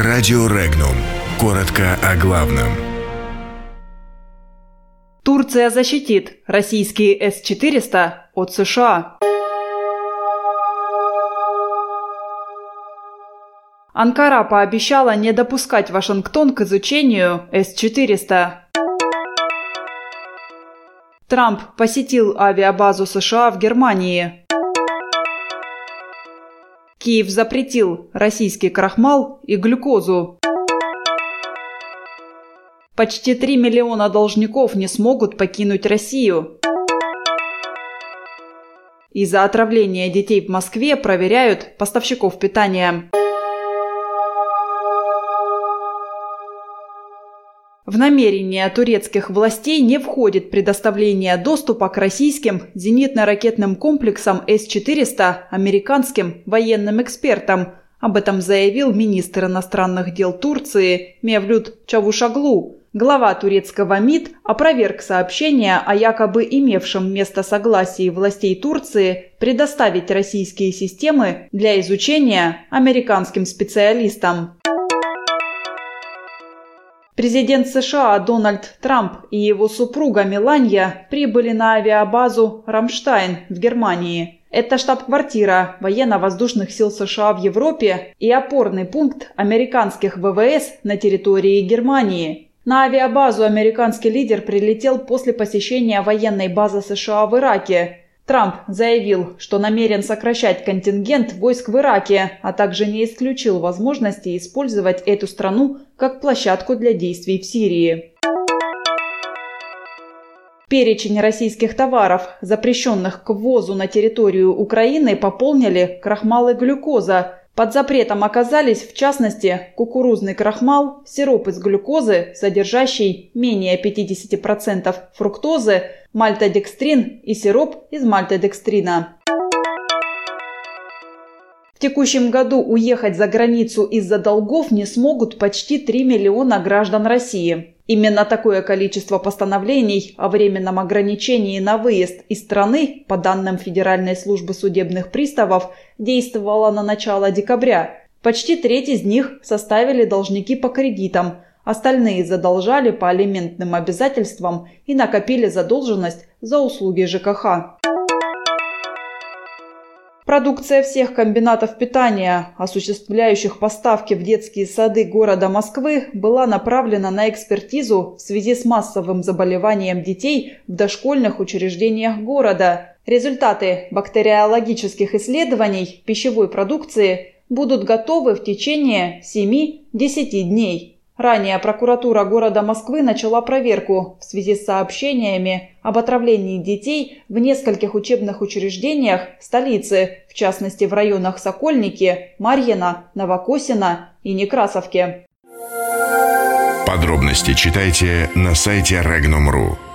Радио Регнум. Коротко о главном. Турция защитит российские С-400 от США. Анкара пообещала не допускать Вашингтон к изучению С-400. Трамп посетил авиабазу США в Германии. Киев запретил российский крахмал и глюкозу. Почти 3 миллиона должников не смогут покинуть Россию. Из-за отравления детей в Москве проверяют поставщиков питания. В намерение турецких властей не входит предоставление доступа к российским зенитно-ракетным комплексам С-400 американским военным экспертам. Об этом заявил министр иностранных дел Турции Мевлют Чавушаглу. Глава турецкого МИД опроверг сообщение о якобы имевшем место согласии властей Турции предоставить российские системы для изучения американским специалистам. Президент США Дональд Трамп и его супруга Меланья прибыли на авиабазу «Рамштайн» в Германии. Это штаб-квартира военно-воздушных сил США в Европе и опорный пункт американских ВВС на территории Германии. На авиабазу американский лидер прилетел после посещения военной базы США в Ираке. Трамп заявил, что намерен сокращать контингент войск в Ираке, а также не исключил возможности использовать эту страну как площадку для действий в Сирии. Перечень российских товаров, запрещенных к ввозу на территорию Украины, пополнили крахмал и глюкоза. Под запретом оказались, в частности, кукурузный крахмал, сироп из глюкозы, содержащий менее 50% фруктозы, мальтодекстрин и сироп из мальтодекстрина. В текущем году уехать за границу из-за долгов не смогут почти 3 миллиона граждан России. Именно такое количество постановлений о временном ограничении на выезд из страны, по данным Федеральной службы судебных приставов, действовало на начало декабря. Почти треть из них составили должники по кредитам, остальные задолжали по алиментным обязательствам и накопили задолженность за услуги ЖКХ. Продукция всех комбинатов питания, осуществляющих поставки в детские сады города Москвы, была направлена на экспертизу в связи с массовым заболеванием детей в дошкольных учреждениях города. Результаты бактериологических исследований пищевой продукции будут готовы в течение 7-10 дней. Ранее прокуратура города Москвы начала проверку в связи с сообщениями об отравлении детей в нескольких учебных учреждениях столицы, в частности в районах Сокольники, Марьино, Новокосино и Некрасовке. Подробности читайте на сайте Regnum.ru.